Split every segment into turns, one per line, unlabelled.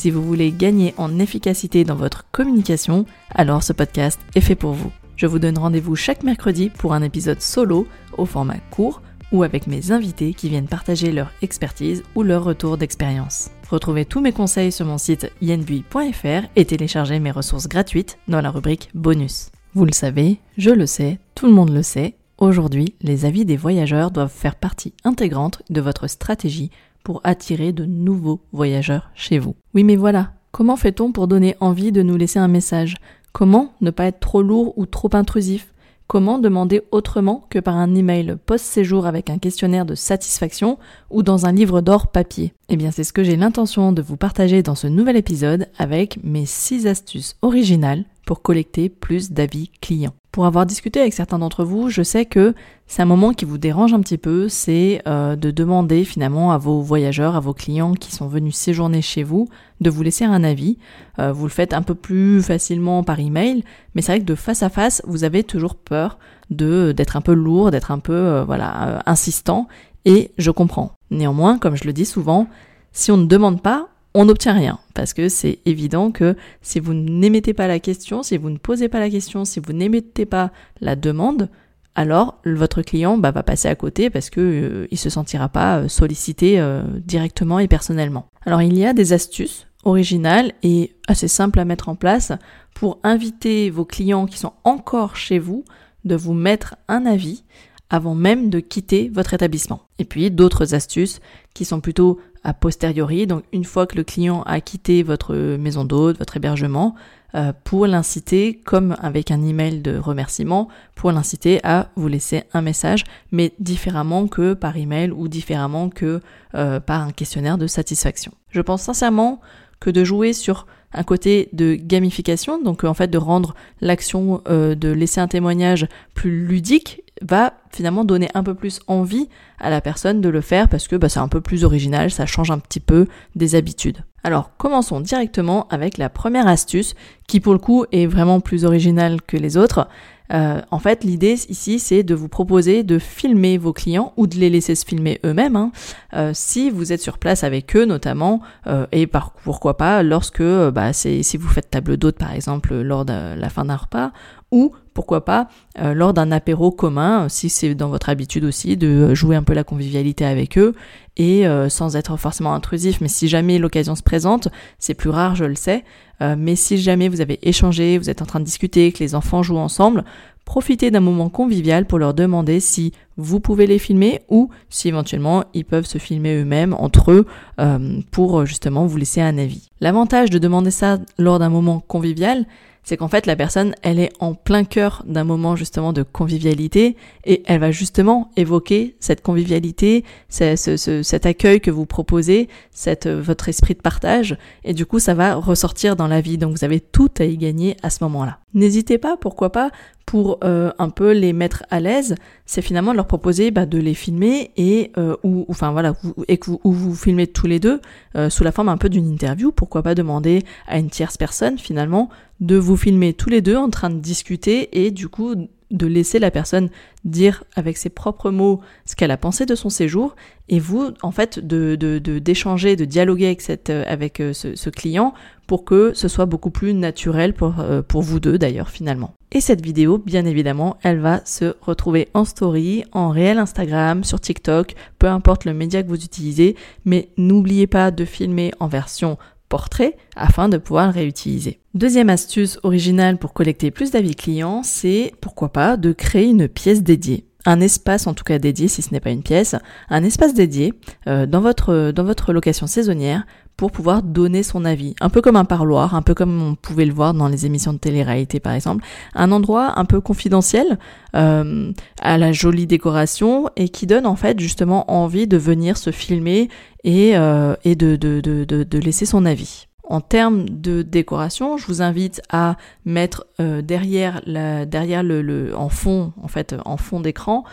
Si vous voulez gagner en efficacité dans votre communication, alors ce podcast est fait pour vous. Je vous donne rendez-vous chaque mercredi pour un épisode solo au format court ou avec mes invités qui viennent partager leur expertise ou leur retour d'expérience. Retrouvez tous mes conseils sur mon site yenbui.fr et téléchargez mes ressources gratuites dans la rubrique bonus. Vous le savez, je le sais, tout le monde le sait, aujourd'hui les avis des voyageurs doivent faire partie intégrante de votre stratégie pour attirer de nouveaux voyageurs chez vous. Oui mais voilà, comment fait-on pour donner envie de nous laisser un message? Comment ne pas être trop lourd ou trop intrusif? Comment demander autrement que par un email post-séjour avec un questionnaire de satisfaction ou dans un livre d'or papier? Eh bien c'est ce que j'ai l'intention de vous partager dans ce nouvel épisode avec mes 6 astuces originales collecter plus d'avis clients. Pour avoir discuté avec certains d'entre vous, je sais que c'est un moment qui vous dérange un petit peu, c'est euh, de demander finalement à vos voyageurs, à vos clients qui sont venus séjourner chez vous, de vous laisser un avis. Euh, vous le faites un peu plus facilement par email, mais c'est vrai que de face à face, vous avez toujours peur de d'être un peu lourd, d'être un peu euh, voilà insistant, et je comprends. Néanmoins, comme je le dis souvent, si on ne demande pas, on n'obtient rien. Parce que c'est évident que si vous n'émettez pas la question, si vous ne posez pas la question, si vous n'émettez pas la demande, alors votre client bah, va passer à côté parce que euh, il se sentira pas euh, sollicité euh, directement et personnellement. Alors il y a des astuces originales et assez simples à mettre en place pour inviter vos clients qui sont encore chez vous de vous mettre un avis avant même de quitter votre établissement. Et puis d'autres astuces qui sont plutôt a posteriori, donc une fois que le client a quitté votre maison d'hôte, votre hébergement, euh, pour l'inciter, comme avec un email de remerciement, pour l'inciter à vous laisser un message, mais différemment que par email ou différemment que euh, par un questionnaire de satisfaction. Je pense sincèrement que de jouer sur un côté de gamification, donc en fait de rendre l'action euh, de laisser un témoignage plus ludique, va finalement donner un peu plus envie à la personne de le faire parce que bah, c'est un peu plus original, ça change un petit peu des habitudes. Alors commençons directement avec la première astuce qui pour le coup est vraiment plus originale que les autres. Euh, en fait, l'idée ici, c'est de vous proposer de filmer vos clients ou de les laisser se filmer eux-mêmes, hein, euh, si vous êtes sur place avec eux notamment, euh, et par, pourquoi pas lorsque, bah, c'est si vous faites table d'hôte par exemple lors de la fin d'un repas, ou pourquoi pas lors d'un apéro commun, si c'est dans votre habitude aussi de jouer un peu la convivialité avec eux et sans être forcément intrusif, mais si jamais l'occasion se présente, c'est plus rare, je le sais, euh, mais si jamais vous avez échangé, vous êtes en train de discuter, que les enfants jouent ensemble, profitez d'un moment convivial pour leur demander si vous pouvez les filmer ou si éventuellement ils peuvent se filmer eux-mêmes entre eux euh, pour justement vous laisser un avis. L'avantage de demander ça lors d'un moment convivial, c'est qu'en fait la personne, elle est en plein cœur d'un moment justement de convivialité et elle va justement évoquer cette convivialité, cet accueil que vous proposez, cette, euh, votre esprit de partage et du coup ça va ressortir dans la vie. Donc vous avez tout à y gagner à ce moment-là. N'hésitez pas, pourquoi pas, pour euh, un peu les mettre à l'aise, c'est finalement de leur proposer bah, de les filmer et euh, ou, enfin voilà et que vous, ou vous filmez tous les deux sous la forme un peu d'une interview. Pourquoi pas demander à une tierce personne finalement de vous filmer tous les deux en train de discuter et du coup de laisser la personne dire avec ses propres mots ce qu'elle a pensé de son séjour et vous en fait de d'échanger de, dialoguer avec avec euh, ce, client pour que ce soit beaucoup plus naturel euh, pour vous deux d'ailleurs finalement. Et cette vidéo bien évidemment elle va se retrouver en story en réel Instagram sur TikTok peu importe le média que vous utilisez. Mais n'oubliez pas de filmer en version portrait afin de pouvoir le réutiliser. Deuxième astuce originale pour collecter plus d'avis clients, c'est pourquoi pas de créer une pièce dédiée un espace en tout cas dédié si ce n'est pas une pièce, un espace dédié euh, dans votre dans votre location saisonnière pour pouvoir donner son avis. Un peu comme un parloir, un peu comme on pouvait le voir dans les émissions de télé-réalité par exemple. Un endroit un peu confidentiel, euh, à la jolie décoration et qui donne en fait justement envie de venir se filmer et, euh, et de, de, de, de laisser son avis. En termes de décoration, je vous invite à mettre euh, derrière, la, derrière le, en fond, en fait, en fond d'écran,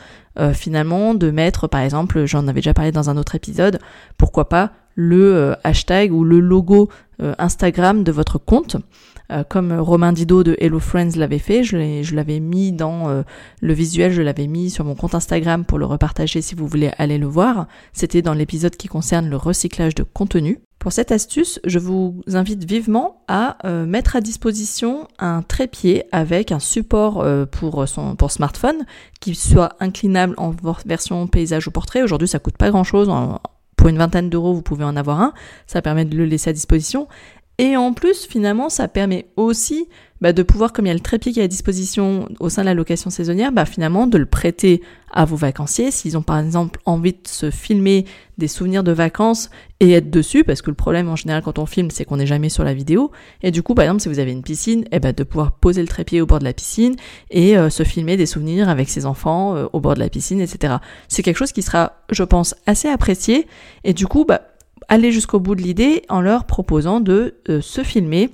finalement, de mettre, par exemple, j'en avais déjà parlé dans un autre épisode, pourquoi pas le euh, hashtag ou le logo Instagram de votre compte. comme Romain Dido de Hello Friends l'avait fait, je l'avais mis dans le visuel, je l'avais mis sur mon compte Instagram pour le repartager si vous voulez aller le voir. C'était dans l'épisode qui concerne le recyclage de contenu. Pour cette astuce, je vous invite vivement à euh, mettre à disposition un trépied avec un support euh, pour smartphone qui soit inclinable en version paysage ou portrait. Aujourd'hui, ça coûte pas grand-chose. Pour une vingtaine d'euros, vous pouvez en avoir un. Ça permet de le laisser à disposition. Et en plus, finalement, ça permet aussi bah, de pouvoir, comme il y a le trépied qui est à disposition au sein de la location saisonnière, bah, finalement de le prêter à vos vacanciers s'ils ont par exemple envie de se filmer des souvenirs de vacances et être dessus, parce que le problème en général quand on filme, c'est qu'on n'est jamais sur la vidéo. Et du coup, par exemple, si vous avez une piscine, eh ben, de pouvoir poser le trépied au bord de la piscine et euh, se filmer des souvenirs avec ses enfants euh, au bord de la piscine, etc. C'est quelque chose qui sera, je pense, assez apprécié. Et du coup, bah, aller jusqu'au bout de l'idée en leur proposant de euh, se filmer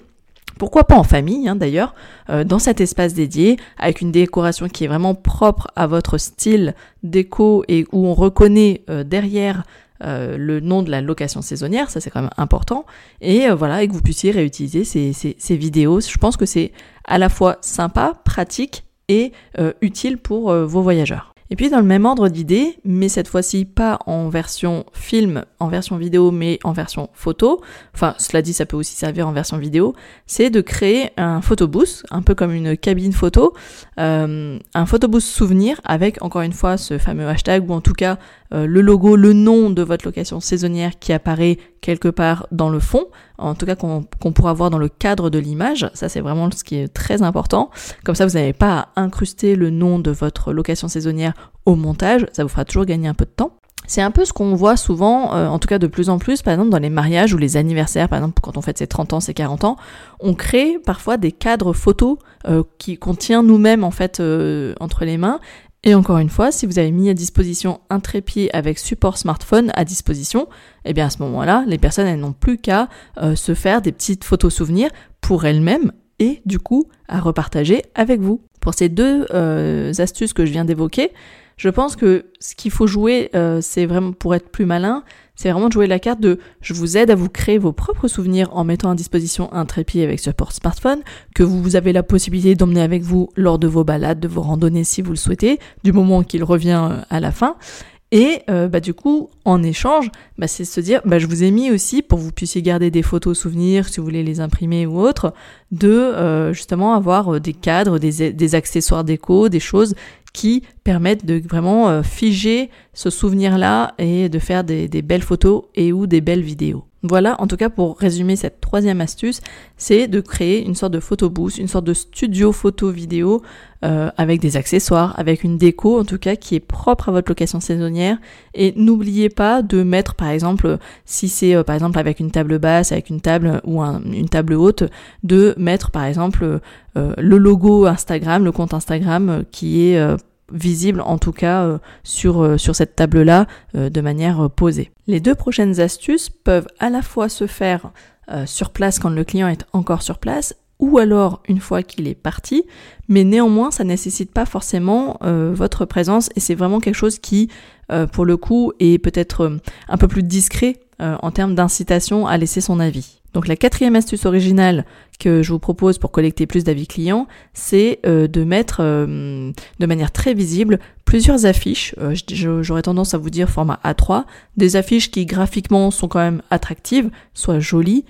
pourquoi pas en famille hein, d'ailleurs, euh, dans cet espace dédié, avec une décoration qui est vraiment propre à votre style déco et où on reconnaît euh, derrière le nom de la location saisonnière, ça c'est quand même important, et voilà, et que vous puissiez réutiliser ces, ces vidéos. Je pense que c'est à la fois sympa, pratique et utile pour vos voyageurs. Et puis dans le même ordre d'idée, mais cette fois-ci pas en version film, en version vidéo, mais en version photo, enfin cela dit ça peut aussi servir en version vidéo, c'est de créer un photobooth, un peu comme une cabine photo, euh, un photobooth souvenir avec encore une fois ce fameux hashtag ou en tout cas euh, le logo, le nom de votre location saisonnière qui apparaît quelque part dans le fond, en tout cas qu'on pourra voir dans le cadre de l'image. Ça, c'est vraiment ce qui est très important. Comme ça, vous n'avez pas à incruster le nom de votre location saisonnière au montage. Ça vous fera toujours gagner un peu de temps. C'est un peu ce qu'on voit souvent, euh, en tout cas de plus en plus, par exemple dans les mariages ou les anniversaires, par exemple quand on fête ses 30 ans, ses 40 ans, on crée parfois des cadres photos euh, qui qu'on tient nous-mêmes en fait entre les mains et encore une fois, si vous avez mis à disposition un trépied avec support smartphone à disposition, eh bien à ce moment-là, les personnes elles n'ont plus qu'à euh, se faire des petites photos souvenirs pour elles-mêmes et du coup à repartager avec vous. Pour ces deux euh, astuces que je viens d'évoquer, je pense que ce qu'il faut jouer, euh, c'est vraiment pour être plus malin, c'est vraiment de jouer la carte de je vous aide à vous créer vos propres souvenirs en mettant à disposition un trépied avec support smartphone que vous avez la possibilité d'emmener avec vous lors de vos balades, de vos randonnées si vous le souhaitez, du moment qu'il revient euh, à la fin. Et euh, bah, du coup, en échange, bah, c'est se dire, bah, je vous ai mis aussi, pour que vous puissiez garder des photos souvenirs, si vous voulez les imprimer ou autre, de euh, justement avoir des cadres, des, des accessoires déco, des choses qui permettent de vraiment euh, figer ce souvenir-là et de faire des, belles photos et ou des belles vidéos. Voilà, en tout cas pour résumer cette troisième astuce, c'est de créer une sorte de photo booth, une sorte de studio photo vidéo euh, avec des accessoires, avec une déco en tout cas qui est propre à votre location saisonnière. Et n'oubliez pas de mettre par exemple, si c'est euh, par exemple avec une table basse, avec une table ou une table haute, de mettre par exemple le logo Instagram, le compte Instagram qui est visible en tout cas euh, sur, euh, sur cette table-là euh, de manière posée. Les deux prochaines astuces peuvent à la fois se faire sur place quand le client est encore sur place ou alors une fois qu'il est parti, mais néanmoins ça nécessite pas forcément votre présence et c'est vraiment quelque chose qui pour le coup est peut-être un peu plus discret en termes d'incitation à laisser son avis. Donc la quatrième astuce originale que je vous propose pour collecter plus d'avis clients, c'est euh, de mettre euh, de manière très visible plusieurs affiches. Euh, j'aurais tendance à vous dire format A3, des affiches qui graphiquement sont quand même attractives, soit jolies,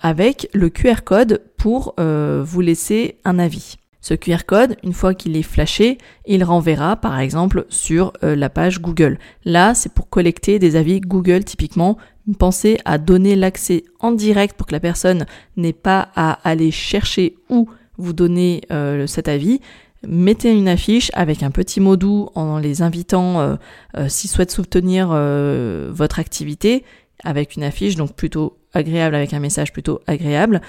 avec le QR code pour vous laisser un avis. Ce QR code, une fois qu'il est flashé, il renverra par exemple sur la page Google. Là, c'est pour collecter des avis Google typiquement Pensez à donner l'accès en direct pour que la personne n'ait pas à aller chercher où vous donner euh, cet avis. Mettez une affiche avec un petit mot doux en les invitant euh, euh, s'ils souhaitent soutenir votre activité avec une affiche donc plutôt agréable avec un message plutôt agréable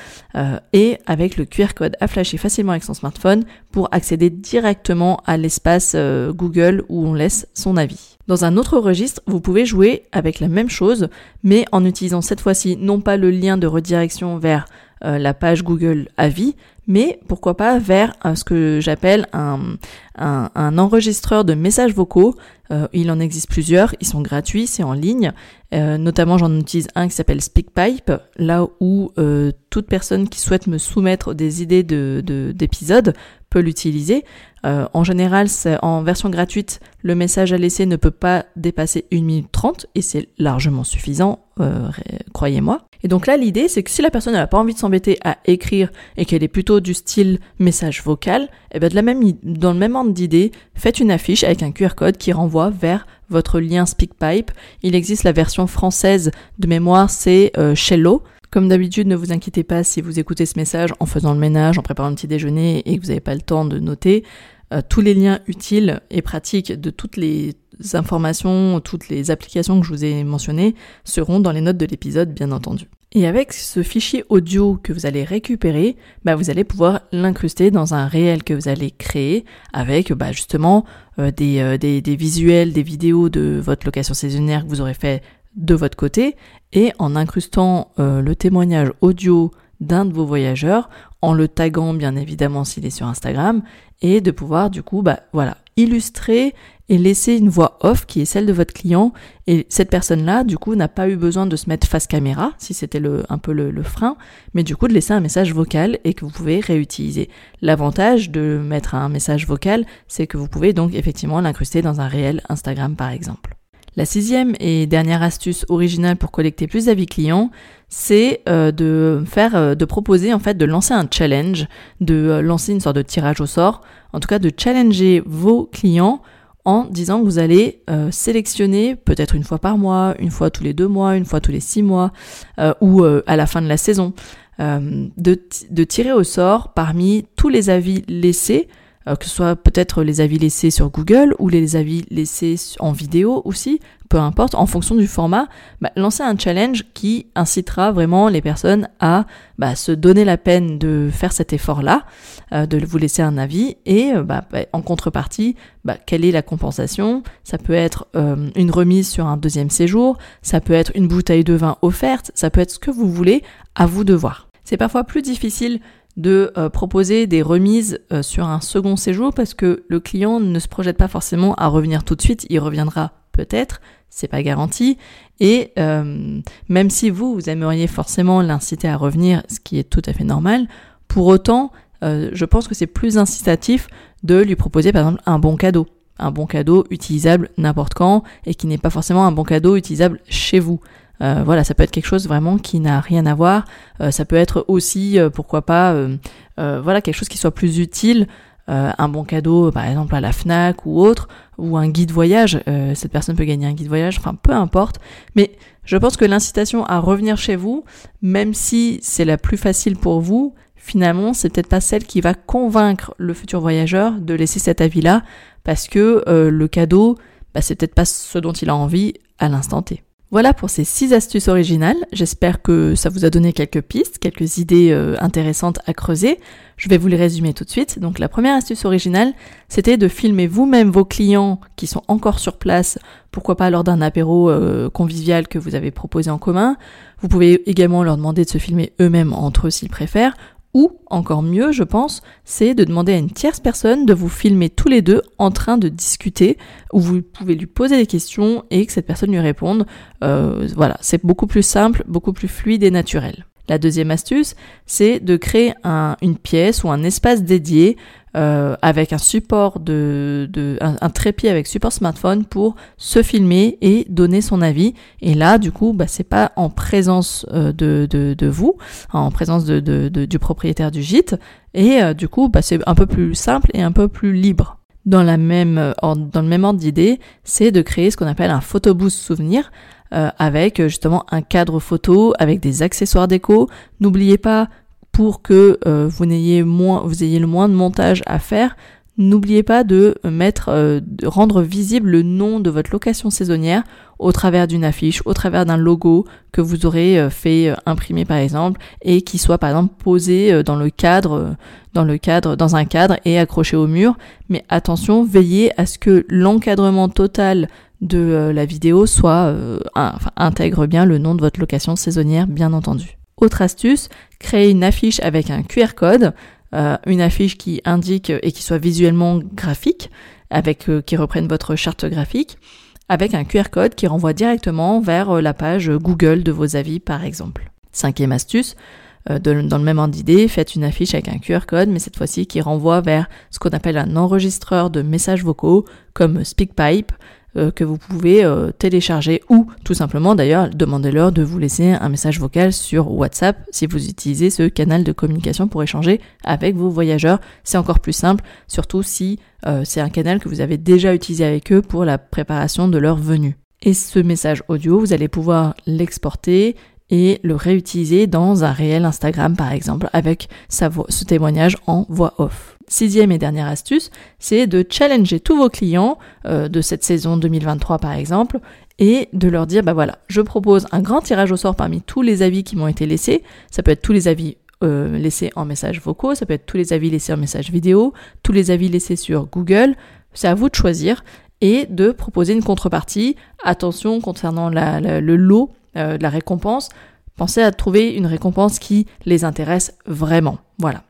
et avec le QR code à flasher facilement avec son smartphone pour accéder directement à l'espace Google où on laisse son avis. Dans un autre registre, vous pouvez jouer avec la même chose, mais en utilisant cette fois-ci non pas le lien de redirection vers euh, la page Google Avis, mais pourquoi pas vers euh, ce que j'appelle un, un, enregistreur de messages vocaux. Euh, il en existe plusieurs, ils sont gratuits, c'est en ligne. notamment, j'en utilise un qui s'appelle SpeakPipe, là où toute personne qui souhaite me soumettre des idées de d'épisodes peut l'utiliser. Euh, en général, en version gratuite, le message à laisser ne peut pas dépasser 1 minute 30 et c'est largement suffisant, euh, croyez-moi. Et donc là, l'idée, c'est que si la personne n'a pas envie de s'embêter à écrire et qu'elle est plutôt du style message vocal, eh bien de la même, dans le même ordre d'idée, faites une affiche avec un QR code qui renvoie vers votre lien SpeakPipe. Il existe la version française de mémoire, c'est euh, Shello. Comme d'habitude, ne vous inquiétez pas si vous écoutez ce message en faisant le ménage, en préparant un petit déjeuner et que vous n'avez pas le temps de noter. Euh, tous les liens utiles et pratiques de toutes les informations, toutes les applications que je vous ai mentionnées seront dans les notes de l'épisode, bien entendu. Et avec ce fichier audio que vous allez récupérer, bah, vous allez pouvoir l'incruster dans un réel que vous allez créer avec bah, justement euh, des, euh, des, visuels, des vidéos de votre location saisonnière que vous aurez fait de votre côté. Et en incrustant euh, le témoignage audio d'un de vos voyageurs, en le taguant bien évidemment s'il est sur Instagram, et de pouvoir du coup, bah voilà, illustrer et laisser une voix off qui est celle de votre client. Et cette personne-là, du coup, n'a pas eu besoin de se mettre face caméra, si c'était le, un peu le, le, frein, mais du coup de laisser un message vocal et que vous pouvez réutiliser. L'avantage de mettre un message vocal, c'est que vous pouvez donc effectivement l'incruster dans un réel Instagram par exemple. La sixième et dernière astuce originale pour collecter plus d'avis clients, c'est euh, de faire, euh, de proposer en fait, de lancer un challenge, de euh, lancer une sorte de tirage au sort, en tout cas de challenger vos clients en disant que vous allez sélectionner peut-être une fois par mois, une fois tous les deux mois, une fois tous les six mois, ou à la fin de la saison, de, tirer au sort parmi tous les avis laissés euh, que ce soit peut-être les avis laissés sur Google ou les avis laissés en vidéo aussi, peu importe, en fonction du format, bah, lancer un challenge qui incitera vraiment les personnes à bah, se donner la peine de faire cet effort-là, euh, de vous laisser un avis, et euh, bah, en contrepartie, quelle est la compensation? Ça peut être une remise sur un deuxième séjour, ça peut être une bouteille de vin offerte, ça peut être ce que vous voulez, à vous de voir. C'est parfois plus difficile de euh, proposer des remises euh, sur un second séjour parce que le client ne se projette pas forcément à revenir tout de suite, il reviendra peut-être, c'est pas garanti. Et euh, même si vous, vous aimeriez forcément l'inciter à revenir, ce qui est tout à fait normal, pour autant, je pense que c'est plus incitatif de lui proposer par exemple un bon cadeau. Un bon cadeau utilisable n'importe quand et qui n'est pas forcément un bon cadeau utilisable chez vous. Euh, voilà, ça peut être quelque chose vraiment qui n'a rien à voir. Euh, ça peut être aussi, euh, pourquoi pas, voilà, quelque chose qui soit plus utile. un bon cadeau, par exemple à la Fnac ou autre, ou un guide voyage. cette personne peut gagner un guide voyage. Enfin, peu importe. Mais je pense que l'incitation à revenir chez vous, même si c'est la plus facile pour vous, finalement, c'est peut-être pas celle qui va convaincre le futur voyageur de laisser cet avis-là, parce que le cadeau, bah, c'est peut-être pas ce dont il a envie à l'instant T. Voilà pour ces six astuces originales. J'espère que ça vous a donné quelques pistes, quelques idées euh, intéressantes à creuser. Je vais vous les résumer tout de suite. Donc la première astuce originale, c'était de filmer vous-même vos clients qui sont encore sur place, pourquoi pas lors d'un apéro euh, convivial que vous avez proposé en commun. Vous pouvez également leur demander de se filmer eux-mêmes entre eux s'ils préfèrent, ou, encore mieux, je pense, c'est de demander à une tierce personne de vous filmer tous les deux en train de discuter, où vous pouvez lui poser des questions et que cette personne lui réponde. Euh, voilà, c'est beaucoup plus simple, beaucoup plus fluide et naturel. La deuxième astuce, c'est de créer une pièce ou un espace dédié euh, avec un support de, un, trépied avec support smartphone pour se filmer et donner son avis. Et là, du coup, bah, c'est pas en présence euh, de, de, vous, en présence de, du propriétaire du gîte. Et euh, du coup, bah, c'est un peu plus simple et un peu plus libre. Dans, la même, dans le même ordre d'idée, c'est de créer ce qu'on appelle un photobooth souvenir. Euh, avec justement un cadre photo, avec des accessoires déco. N'oubliez pas pour que euh, vous n'ayez ayez le moins de montage à faire, n'oubliez pas de mettre, euh, de rendre visible le nom de votre location saisonnière au travers d'une affiche, au travers d'un logo que vous aurez fait imprimer par exemple et qui soit par exemple posé dans le cadre, dans le cadre, dans un cadre et accroché au mur. Mais attention, veillez à ce que l'encadrement total de euh, la vidéo soit intègre bien le nom de votre location saisonnière, bien entendu. Autre astuce, créer une affiche avec un QR code, une affiche qui indique et qui soit visuellement graphique, qui reprenne votre charte graphique, avec un QR code qui renvoie directement vers la page Google de vos avis, par exemple. Cinquième astuce, euh, dans le même ordre d'idée, faites une affiche avec un QR code, mais cette fois-ci qui renvoie vers ce qu'on appelle un enregistreur de messages vocaux, comme SpeakPipe, euh, que vous pouvez euh, télécharger ou tout simplement d'ailleurs demandez-leur de vous laisser un message vocal sur WhatsApp si vous utilisez ce canal de communication pour échanger avec vos voyageurs. C'est encore plus simple, surtout si c'est un canal que vous avez déjà utilisé avec eux pour la préparation de leur venue. Et ce message audio, vous allez pouvoir l'exporter et le réutiliser dans un réel Instagram par exemple avec sa ce témoignage en voix off. Sixième et dernière astuce, c'est de challenger tous vos clients euh, de cette saison 2023 par exemple et de leur dire bah voilà, je propose un grand tirage au sort parmi tous les avis qui m'ont été laissés. Ça peut être tous les avis euh, laissés en messages vocaux, ça peut être tous les avis laissés en messages vidéo, tous les avis laissés sur Google. C'est à vous de choisir et de proposer une contrepartie. Attention concernant le lot euh, de la récompense, pensez à trouver une récompense qui les intéresse vraiment. Voilà.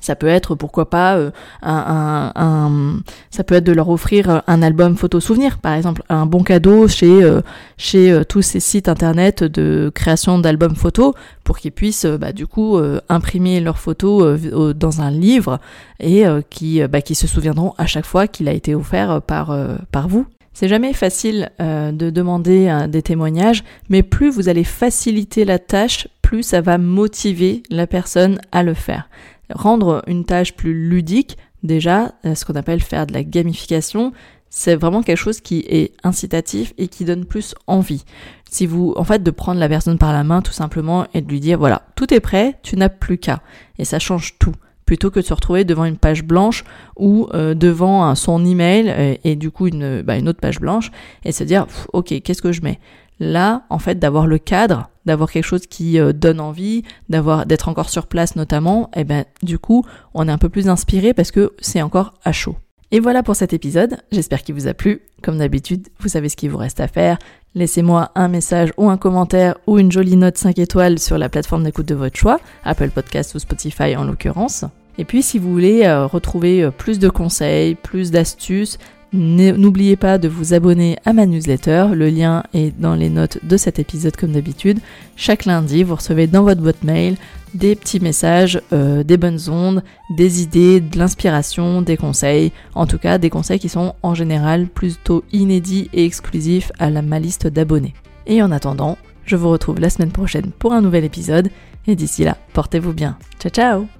Ça peut être, pourquoi pas, euh, un, un, ça peut être de leur offrir un album photo souvenir, par exemple, un bon cadeau chez euh, chez tous ces sites internet de création d'albums photos, pour qu'ils puissent, bah, du coup, imprimer leurs photos dans un livre et qui bah, qui se souviendront à chaque fois qu'il a été offert par par vous c'est jamais facile euh, de demander euh, des témoignages, mais plus vous allez faciliter la tâche, plus ça va motiver la personne à le faire. Rendre une tâche plus ludique, déjà, euh, ce qu'on appelle faire de la gamification, c'est vraiment quelque chose qui est incitatif et qui donne plus envie. Si vous, en fait, de prendre la personne par la main tout simplement et de lui dire, voilà, tout est prêt, tu n'as plus qu'à. Et ça change tout plutôt que de se retrouver devant une page blanche ou euh, devant son email et, et du coup une, bah, une autre page blanche et se dire ok qu'est-ce que je mets? Là en fait d'avoir le cadre d'avoir quelque chose qui euh, donne envie d'avoir d'être encore sur place notamment et ben du coup on est un peu plus inspiré parce que c'est encore à chaud et voilà pour cet épisode, j'espère qu'il vous a plu. Comme d'habitude, vous savez ce qu'il vous reste à faire. Laissez-moi un message ou un commentaire ou une jolie note 5 étoiles sur la plateforme d'écoute de votre choix, Apple Podcast ou Spotify en l'occurrence. Et puis si vous voulez euh, retrouver euh, plus de conseils, plus d'astuces, N'oubliez pas de vous abonner à ma newsletter, le lien est dans les notes de cet épisode comme d'habitude. Chaque lundi, vous recevez dans votre boîte mail des petits messages, euh, des bonnes ondes, des idées, de l'inspiration, des conseils, en tout cas des conseils qui sont en général plutôt inédits et exclusifs à la, ma liste d'abonnés. Et en attendant, je vous retrouve la semaine prochaine pour un nouvel épisode, et d'ici là, portez-vous bien. Ciao ciao